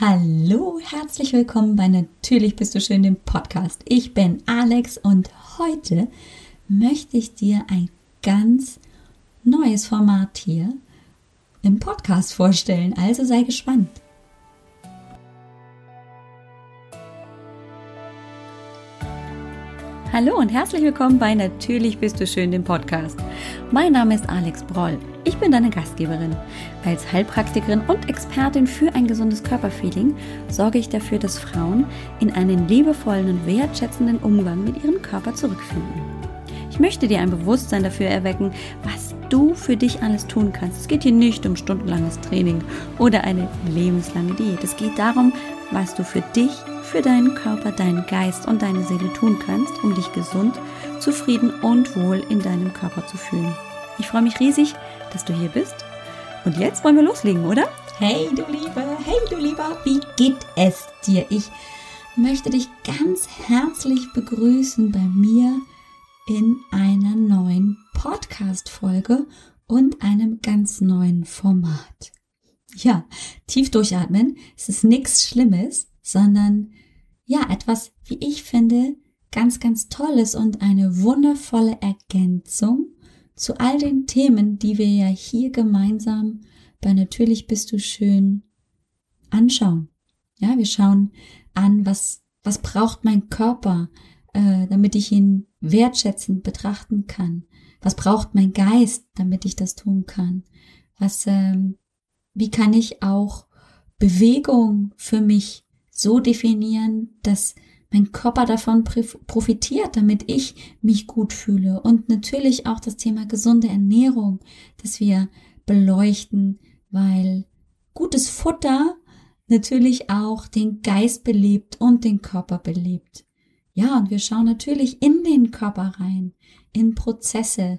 Hallo, herzlich willkommen bei Natürlich bist du schön, dem Podcast. Ich bin Alex und heute möchte ich dir ein ganz neues Format hier im Podcast vorstellen. Also sei gespannt. Hallo und herzlich willkommen bei Natürlich bist du schön, dem Podcast. Mein Name ist Alex Broll. Ich bin deine Gastgeberin. Als Heilpraktikerin und Expertin für ein gesundes Körperfeeling sorge ich dafür, dass Frauen in einen liebevollen und wertschätzenden Umgang mit ihrem Körper zurückfinden. Ich möchte dir ein Bewusstsein dafür erwecken, was du für dich alles tun kannst. Es geht hier nicht um stundenlanges Training oder eine lebenslange Diät. Es geht darum, was du für dich für deinen Körper, deinen Geist und deine Seele tun kannst, um dich gesund, zufrieden und wohl in deinem Körper zu fühlen. Ich freue mich riesig, dass du hier bist. Und jetzt wollen wir loslegen, oder? Hey du Liebe, hey du Lieber, wie geht es dir? Ich möchte dich ganz herzlich begrüßen bei mir in einer neuen Podcast-Folge und einem ganz neuen Format. Ja, tief durchatmen. Es ist nichts Schlimmes, sondern ja, etwas, wie ich finde, ganz, ganz Tolles und eine wundervolle Ergänzung zu all den Themen, die wir ja hier gemeinsam bei Natürlich bist du schön anschauen. Ja, wir schauen an, was, was braucht mein Körper, äh, damit ich ihn wertschätzend betrachten kann. Was braucht mein Geist, damit ich das tun kann? Was, ähm, wie kann ich auch Bewegung für mich so definieren, dass mein Körper davon profitiert, damit ich mich gut fühle. Und natürlich auch das Thema gesunde Ernährung, dass wir beleuchten, weil gutes Futter natürlich auch den Geist belebt und den Körper belebt. Ja, und wir schauen natürlich in den Körper rein, in Prozesse,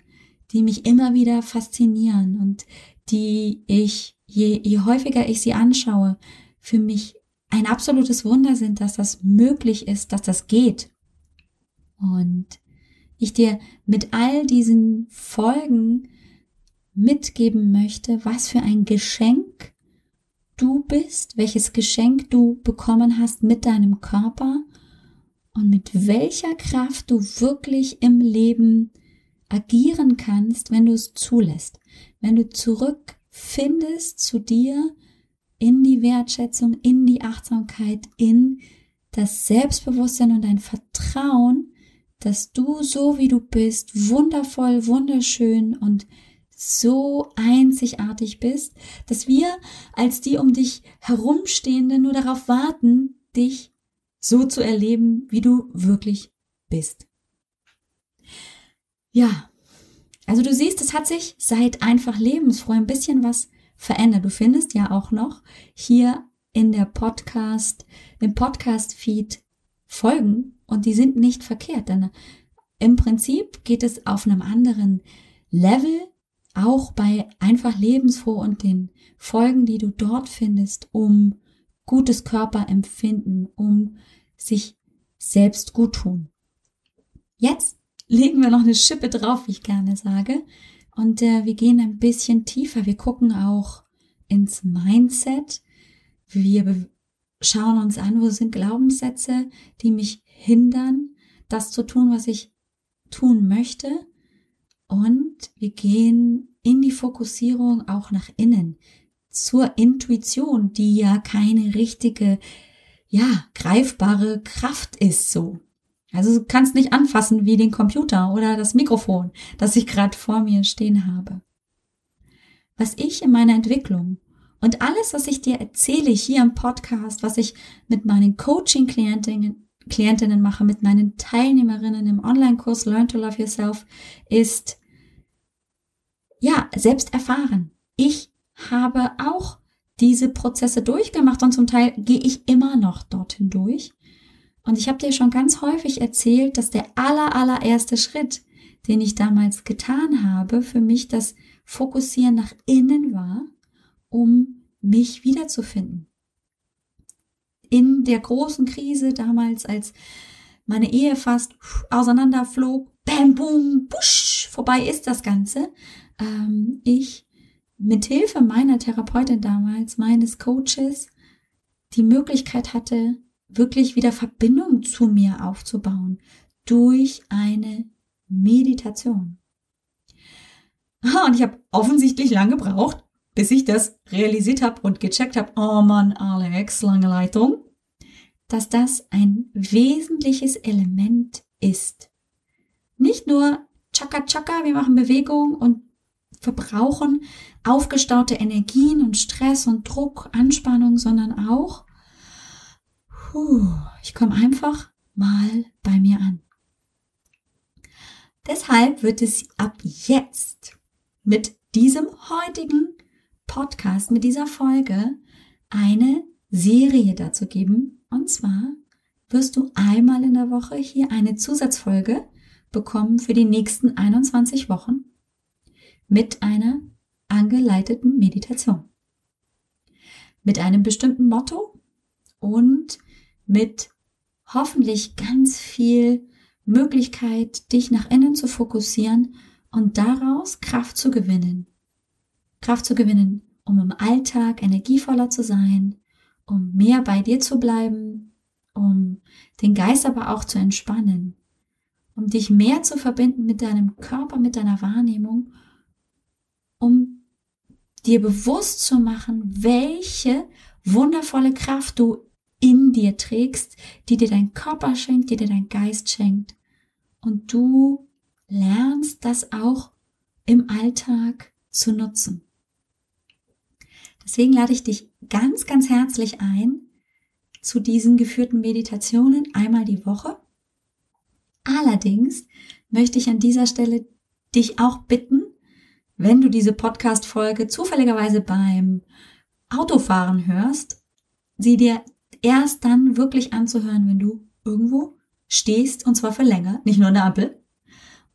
die mich immer wieder faszinieren und die ich, je, je häufiger ich sie anschaue, für mich ein absolutes Wunder sind, dass das möglich ist, dass das geht. Und ich dir mit all diesen Folgen mitgeben möchte, was für ein Geschenk du bist, welches Geschenk du bekommen hast mit deinem Körper und mit welcher Kraft du wirklich im Leben agieren kannst, wenn du es zulässt, wenn du zurückfindest zu dir, in die Wertschätzung, in die Achtsamkeit, in das Selbstbewusstsein und dein Vertrauen, dass du so wie du bist, wundervoll, wunderschön und so einzigartig bist, dass wir als die um dich herumstehende nur darauf warten, dich so zu erleben, wie du wirklich bist. Ja, also du siehst, es hat sich seit einfach lebensfroh ein bisschen was verändert. Du findest ja auch noch hier in der Podcast, im Podcast-Feed Folgen und die sind nicht verkehrt, denn im Prinzip geht es auf einem anderen Level, auch bei einfach lebensfroh und den Folgen, die du dort findest, um gutes Körperempfinden, um sich selbst gut tun. Jetzt legen wir noch eine Schippe drauf, wie ich gerne sage, und äh, wir gehen ein bisschen tiefer. Wir gucken auch ins Mindset. Wir schauen uns an, wo sind Glaubenssätze, die mich hindern, das zu tun, was ich tun möchte. Und wir gehen in die Fokussierung auch nach innen, zur Intuition, die ja keine richtige, ja, greifbare Kraft ist so. Also du kannst nicht anfassen wie den Computer oder das Mikrofon, das ich gerade vor mir stehen habe. Was ich in meiner Entwicklung und alles, was ich dir erzähle hier im Podcast, was ich mit meinen Coaching-Klientinnen Klientinnen mache, mit meinen Teilnehmerinnen im Online-Kurs Learn to Love Yourself, ist ja selbst erfahren. Ich habe auch diese Prozesse durchgemacht und zum Teil gehe ich immer noch dorthin durch. Und ich habe dir schon ganz häufig erzählt, dass der aller, allererste Schritt, den ich damals getan habe, für mich das Fokussieren nach innen war, um mich wiederzufinden. In der großen Krise damals, als meine Ehe fast auseinanderflog, bam, boom, busch, vorbei ist das Ganze, ähm, ich mit Hilfe meiner Therapeutin damals, meines Coaches, die Möglichkeit hatte, wirklich wieder Verbindung zu mir aufzubauen durch eine Meditation. Und ich habe offensichtlich lange gebraucht, bis ich das realisiert habe und gecheckt habe, oh Mann, Alex, lange Leitung, dass das ein wesentliches Element ist. Nicht nur Chaka Chaka, wir machen Bewegung und verbrauchen aufgestaute Energien und Stress und Druck, Anspannung, sondern auch, puh, ich komme einfach mal bei mir an. Deshalb wird es ab jetzt mit diesem heutigen Podcast, mit dieser Folge eine Serie dazu geben. Und zwar wirst du einmal in der Woche hier eine Zusatzfolge bekommen für die nächsten 21 Wochen mit einer angeleiteten Meditation. Mit einem bestimmten Motto und mit hoffentlich ganz viel Möglichkeit, dich nach innen zu fokussieren und daraus Kraft zu gewinnen. Kraft zu gewinnen, um im Alltag energievoller zu sein, um mehr bei dir zu bleiben, um den Geist aber auch zu entspannen, um dich mehr zu verbinden mit deinem Körper, mit deiner Wahrnehmung, um dir bewusst zu machen, welche wundervolle Kraft du in dir trägst, die dir dein Körper schenkt, die dir dein Geist schenkt. Und du lernst das auch im Alltag zu nutzen. Deswegen lade ich dich ganz, ganz herzlich ein zu diesen geführten Meditationen einmal die Woche. Allerdings möchte ich an dieser Stelle dich auch bitten, wenn du diese Podcast-Folge zufälligerweise beim Autofahren hörst, sie dir erst dann wirklich anzuhören, wenn du irgendwo stehst und zwar für länger, nicht nur eine Ampel.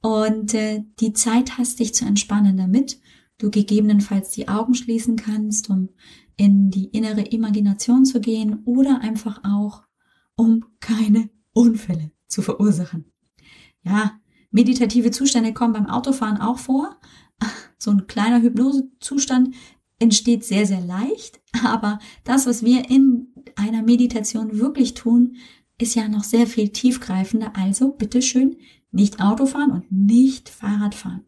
Und äh, die Zeit hast, dich zu entspannen, damit du gegebenenfalls die Augen schließen kannst, um in die innere Imagination zu gehen oder einfach auch, um keine Unfälle zu verursachen. Ja, meditative Zustände kommen beim Autofahren auch vor. So ein kleiner Hypnosezustand entsteht sehr, sehr leicht. Aber das, was wir in einer Meditation wirklich tun, ist ja noch sehr viel tiefgreifender. Also bitteschön nicht Autofahren und nicht Fahrradfahren.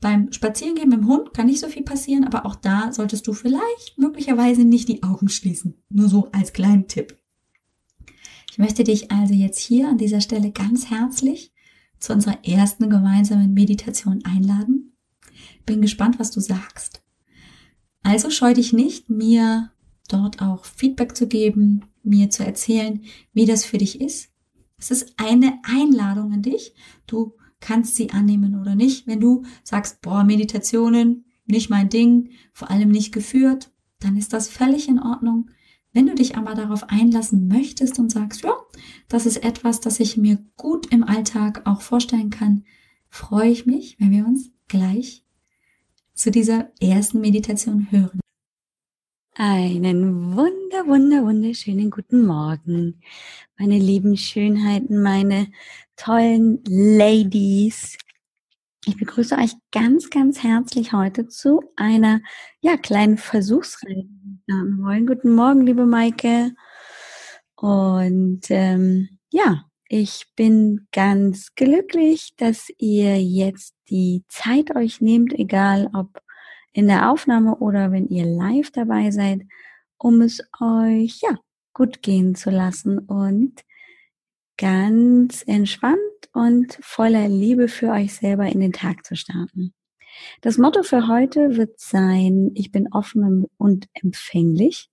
Beim Spazierengehen mit dem Hund kann nicht so viel passieren, aber auch da solltest du vielleicht möglicherweise nicht die Augen schließen. Nur so als kleinen Tipp. Ich möchte dich also jetzt hier an dieser Stelle ganz herzlich zu unserer ersten gemeinsamen Meditation einladen. Bin gespannt, was du sagst. Also scheu dich nicht, mir dort auch Feedback zu geben, mir zu erzählen, wie das für dich ist. Es ist eine Einladung an dich. Du kannst sie annehmen oder nicht. Wenn du sagst, boah, Meditationen, nicht mein Ding, vor allem nicht geführt, dann ist das völlig in Ordnung. Wenn du dich aber darauf einlassen möchtest und sagst, ja, das ist etwas, das ich mir gut im Alltag auch vorstellen kann, freue ich mich, wenn wir uns gleich zu dieser ersten Meditation hören. Einen wunder, wunder, wunderschönen guten Morgen, meine lieben Schönheiten, meine tollen Ladies. Ich begrüße euch ganz, ganz herzlich heute zu einer ja, kleinen Versuchsreihe. Guten Morgen, liebe Maike. Und ähm, ja, ich bin ganz glücklich, dass ihr jetzt die Zeit euch nehmt, egal ob in der Aufnahme oder wenn ihr live dabei seid, um es euch ja gut gehen zu lassen und ganz entspannt und voller Liebe für euch selber in den Tag zu starten. Das Motto für heute wird sein, ich bin offen und empfänglich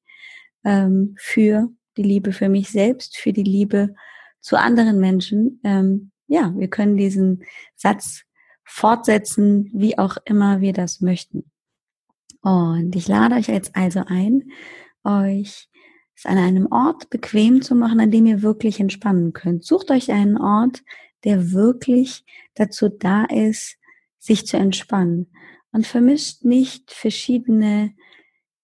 ähm, für die Liebe für mich selbst, für die Liebe zu anderen Menschen. Ähm, ja, wir können diesen Satz fortsetzen, wie auch immer wir das möchten. Und ich lade euch jetzt also ein, euch es an einem Ort bequem zu machen, an dem ihr wirklich entspannen könnt. Sucht euch einen Ort, der wirklich dazu da ist, sich zu entspannen. Und vermischt nicht verschiedene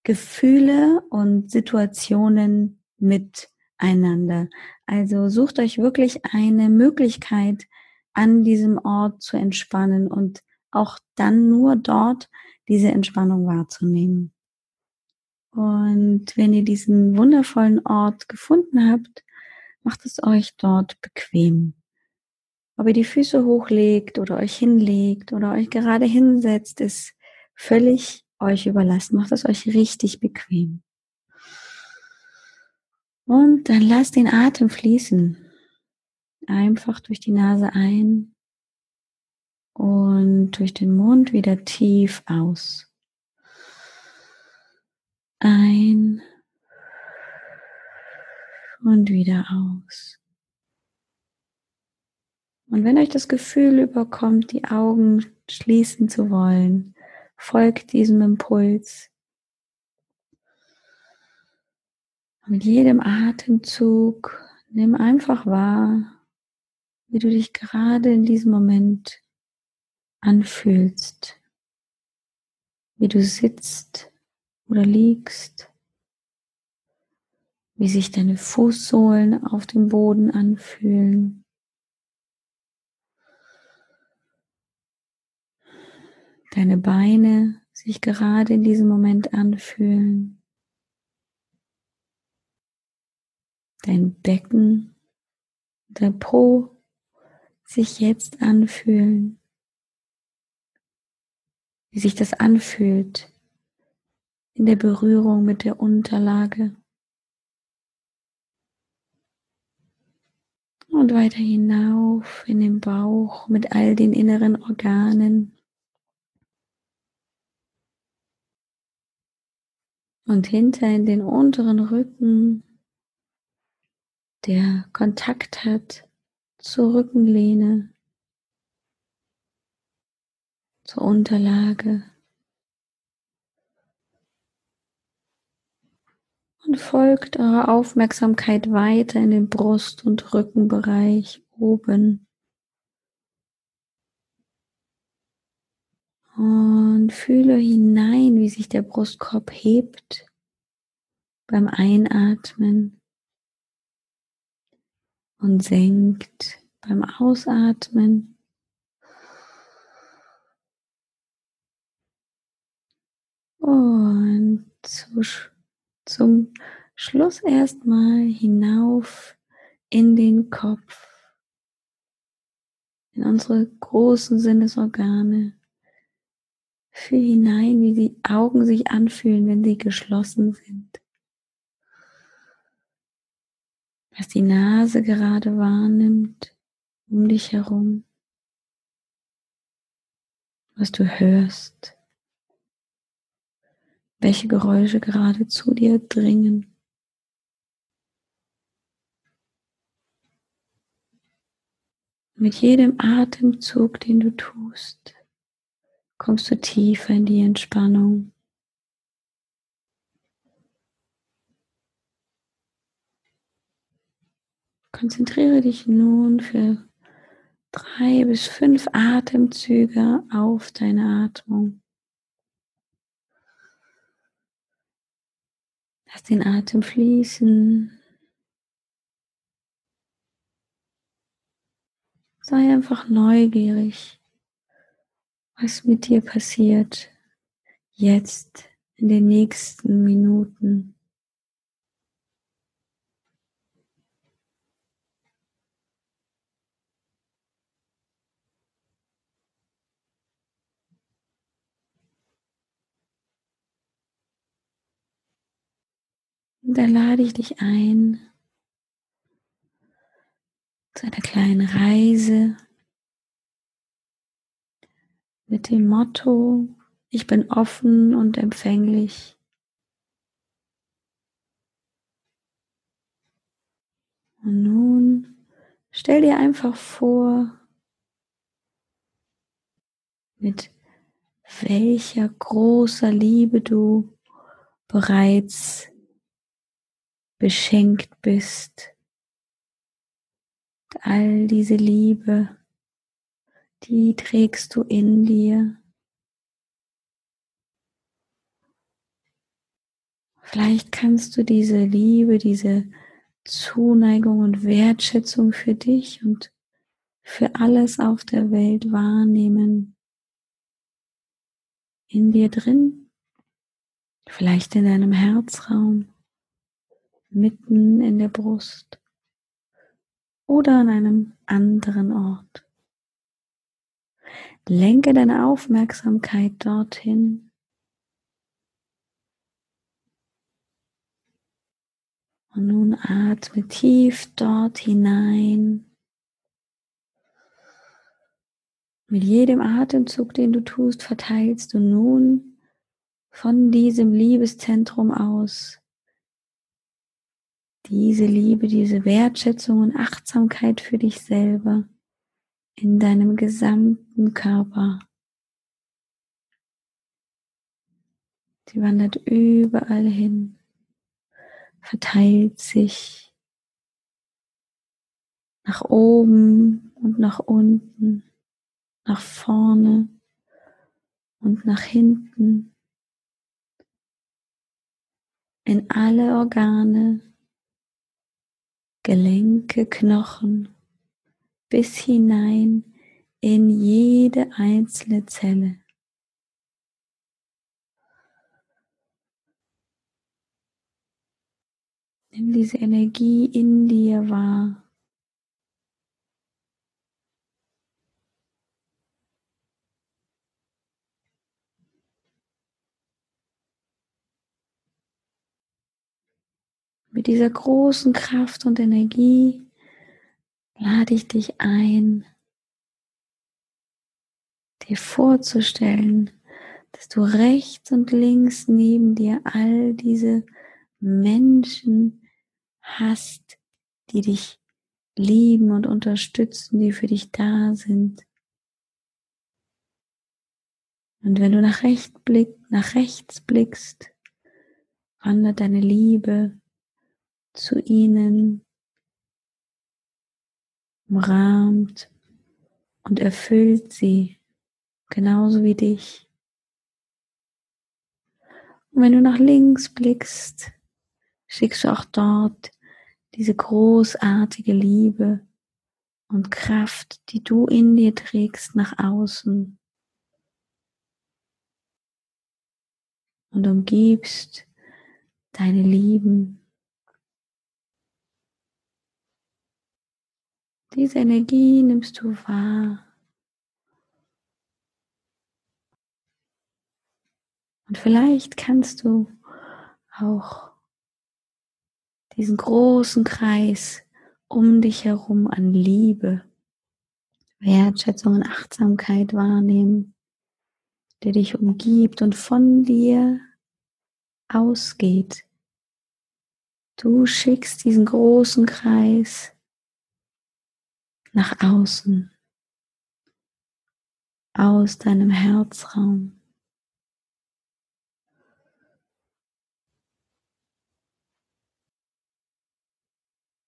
Gefühle und Situationen miteinander. Also sucht euch wirklich eine Möglichkeit, an diesem Ort zu entspannen und auch dann nur dort diese Entspannung wahrzunehmen. Und wenn ihr diesen wundervollen Ort gefunden habt, macht es euch dort bequem. Ob ihr die Füße hochlegt oder euch hinlegt oder euch gerade hinsetzt, ist völlig euch überlassen. Macht es euch richtig bequem. Und dann lasst den Atem fließen. Einfach durch die Nase ein und durch den Mund wieder tief aus. Ein und wieder aus. Und wenn euch das Gefühl überkommt, die Augen schließen zu wollen, folgt diesem Impuls. mit jedem Atemzug nimm einfach wahr, wie du dich gerade in diesem Moment anfühlst, wie du sitzt oder liegst, wie sich deine Fußsohlen auf dem Boden anfühlen. Deine Beine sich gerade in diesem Moment anfühlen. Dein Becken, dein Po sich jetzt anfühlen. Wie sich das anfühlt in der Berührung mit der Unterlage. Und weiter hinauf in den Bauch mit all den inneren Organen. Und hinter in den unteren Rücken, der Kontakt hat zur Rückenlehne, zur Unterlage. Und folgt eurer Aufmerksamkeit weiter in den Brust- und Rückenbereich oben. Und fühle hinein, wie sich der Brustkorb hebt beim Einatmen und senkt beim Ausatmen. Und zu zum Schluss erstmal hinauf in den Kopf, in unsere großen Sinnesorgane. Fühl hinein, wie die Augen sich anfühlen, wenn sie geschlossen sind. Was die Nase gerade wahrnimmt um dich herum. Was du hörst welche Geräusche gerade zu dir dringen. Mit jedem Atemzug, den du tust, kommst du tiefer in die Entspannung. Konzentriere dich nun für drei bis fünf Atemzüge auf deine Atmung. Lass den Atem fließen. Sei einfach neugierig, was mit dir passiert jetzt in den nächsten Minuten. Da lade ich dich ein zu einer kleinen Reise mit dem Motto, ich bin offen und empfänglich. Und nun stell dir einfach vor, mit welcher großer Liebe du bereits beschenkt bist. All diese Liebe, die trägst du in dir. Vielleicht kannst du diese Liebe, diese Zuneigung und Wertschätzung für dich und für alles auf der Welt wahrnehmen. In dir drin Vielleicht in deinem Herzraum, mitten in der Brust oder an einem anderen Ort. Lenke deine Aufmerksamkeit dorthin. Und nun atme tief dort hinein. Mit jedem Atemzug, den du tust, verteilst du nun von diesem Liebeszentrum aus diese Liebe, diese Wertschätzung und Achtsamkeit für dich selber in deinem gesamten Körper. Sie wandert überall hin, verteilt sich nach oben und nach unten, nach vorne und nach hinten, in alle Organe, Gelenke, Knochen bis hinein in jede einzelne Zelle. Nimm diese Energie in dir wahr. Mit dieser großen Kraft und Energie lade ich dich ein, dir vorzustellen, dass du rechts und links neben dir all diese Menschen hast, die dich lieben und unterstützen, die für dich da sind. Und wenn du nach rechts, blickst, wandert deine Liebe zu ihnen, umrahmt und erfüllt sie, genauso wie dich. Und wenn du nach links blickst, schickst du auch dort diese großartige Liebe und Kraft, die du in dir trägst, nach außen. Und umgibst deine Lieben Diese Energie nimmst du wahr. Und vielleicht kannst du auch diesen großen Kreis um dich herum an Liebe, Wertschätzung und Achtsamkeit wahrnehmen, der dich umgibt und von dir ausgeht. Du schickst diesen großen Kreis nach außen, aus deinem Herzraum.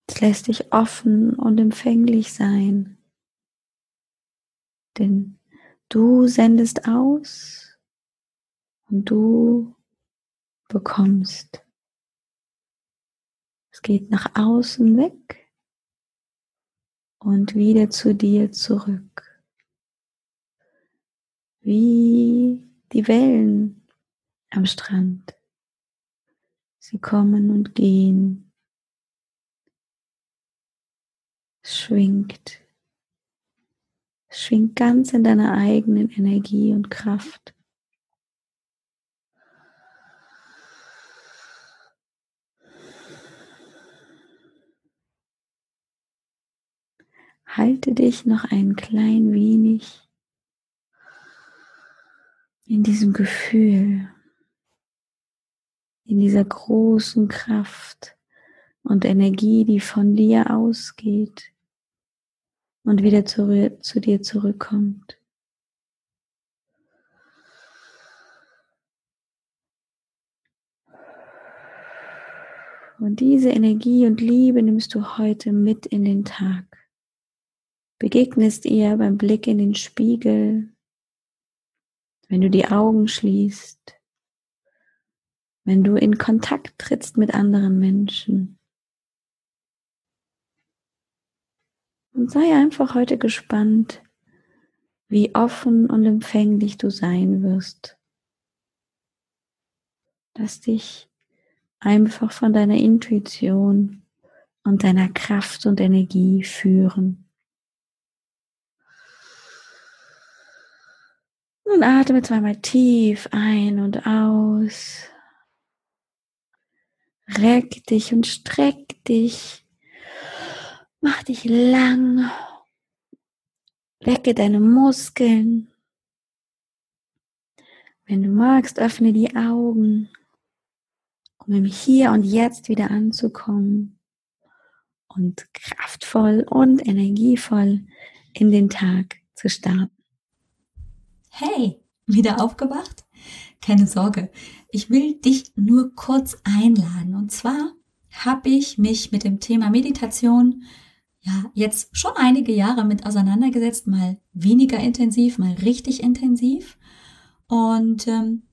Es lässt dich offen und empfänglich sein, denn du sendest aus und du bekommst. Es geht nach außen weg und wieder zu dir zurück. Wie die Wellen am Strand. Sie kommen und gehen. Es schwingt. Es schwingt ganz in deiner eigenen Energie und Kraft. Halte dich noch ein klein wenig in diesem Gefühl, in dieser großen Kraft und Energie, die von dir ausgeht und wieder zu, zu dir zurückkommt. Und diese Energie und Liebe nimmst du heute mit in den Tag begegnest ihr beim Blick in den Spiegel, wenn du die Augen schließt, wenn du in Kontakt trittst mit anderen Menschen. Und sei einfach heute gespannt, wie offen und empfänglich du sein wirst Lass dich einfach von deiner Intuition und deiner Kraft und Energie führen. Und atme zweimal tief ein und aus. Reck dich und streck dich. Mach dich lang. Wecke deine Muskeln. Wenn du magst, öffne die Augen, um im Hier und Jetzt wieder anzukommen und kraftvoll und energievoll in den Tag zu starten. Hey, wieder aufgewacht? Keine Sorge, ich will dich nur kurz einladen. Und zwar habe ich mich mit dem Thema Meditation ja jetzt schon einige Jahre mit auseinandergesetzt, mal weniger intensiv, mal richtig intensiv. Und ähm,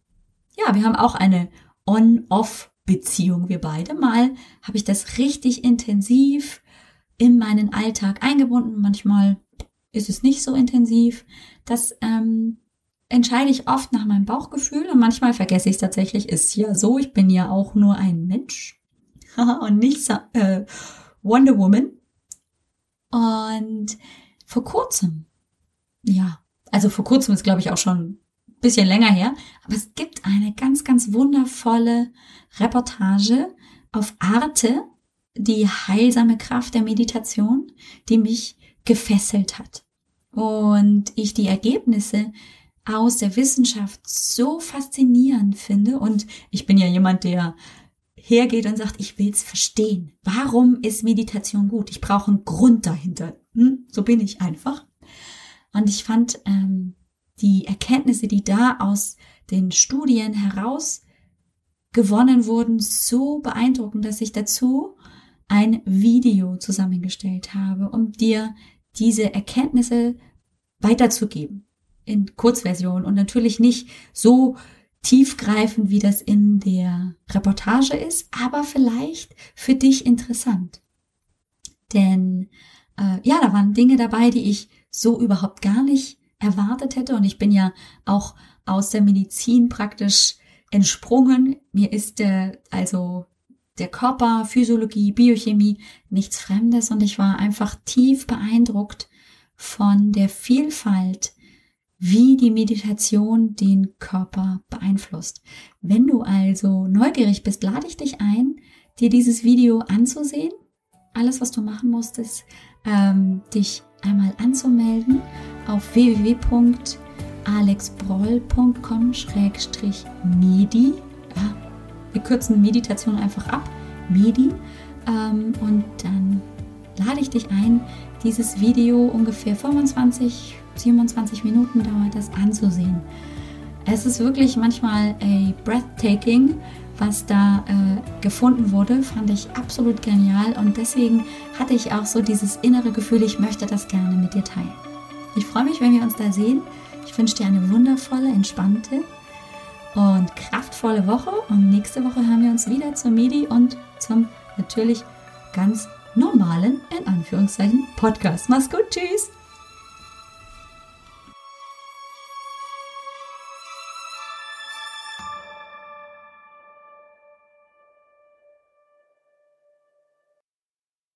ja, wir haben auch eine On-Off-Beziehung, wir beide. Mal habe ich das richtig intensiv in meinen Alltag eingebunden. Manchmal ist es nicht so intensiv. Das ähm, entscheide ich oft nach meinem Bauchgefühl und manchmal vergesse ich es tatsächlich. Ist ja so, ich bin ja auch nur ein Mensch und nicht äh, Wonder Woman. Und vor kurzem, ja, also vor kurzem ist glaube ich auch schon bisschen länger her, aber es gibt eine ganz, ganz wundervolle Reportage auf Arte, die heilsame Kraft der Meditation, die mich gefesselt hat. Und ich die Ergebnisse aus der Wissenschaft so faszinierend finde. Und ich bin ja jemand, der hergeht und sagt, ich will es verstehen. Warum ist Meditation gut? Ich brauche einen Grund dahinter. Hm? So bin ich einfach. Und ich fand ähm, die Erkenntnisse, die da aus den Studien heraus gewonnen wurden, so beeindruckend, dass ich dazu ein Video zusammengestellt habe, um dir diese Erkenntnisse weiterzugeben in Kurzversion und natürlich nicht so tiefgreifend, wie das in der Reportage ist, aber vielleicht für dich interessant. Denn äh, ja, da waren Dinge dabei, die ich so überhaupt gar nicht erwartet hätte. Und ich bin ja auch aus der Medizin praktisch entsprungen. Mir ist der, also der Körper, Physiologie, Biochemie nichts Fremdes und ich war einfach tief beeindruckt von der Vielfalt, wie die Meditation den Körper beeinflusst. Wenn du also neugierig bist, lade ich dich ein, dir dieses Video anzusehen. Alles, was du machen musst, ist ähm, dich einmal anzumelden auf www.alexbroll.com-medi. Ja, wir kürzen Meditation einfach ab, Medi. Ähm, und dann lade ich dich ein, dieses Video ungefähr 25, 27 Minuten dauert das anzusehen. Es ist wirklich manchmal a breathtaking, was da äh, gefunden wurde, fand ich absolut genial und deswegen hatte ich auch so dieses innere Gefühl, ich möchte das gerne mit dir teilen. Ich freue mich, wenn wir uns da sehen. Ich wünsche dir eine wundervolle, entspannte und kraftvolle Woche und nächste Woche hören wir uns wieder zum Medi und zum natürlich ganz normalen, in Anführungszeichen, Podcast. Mach's gut, tschüss!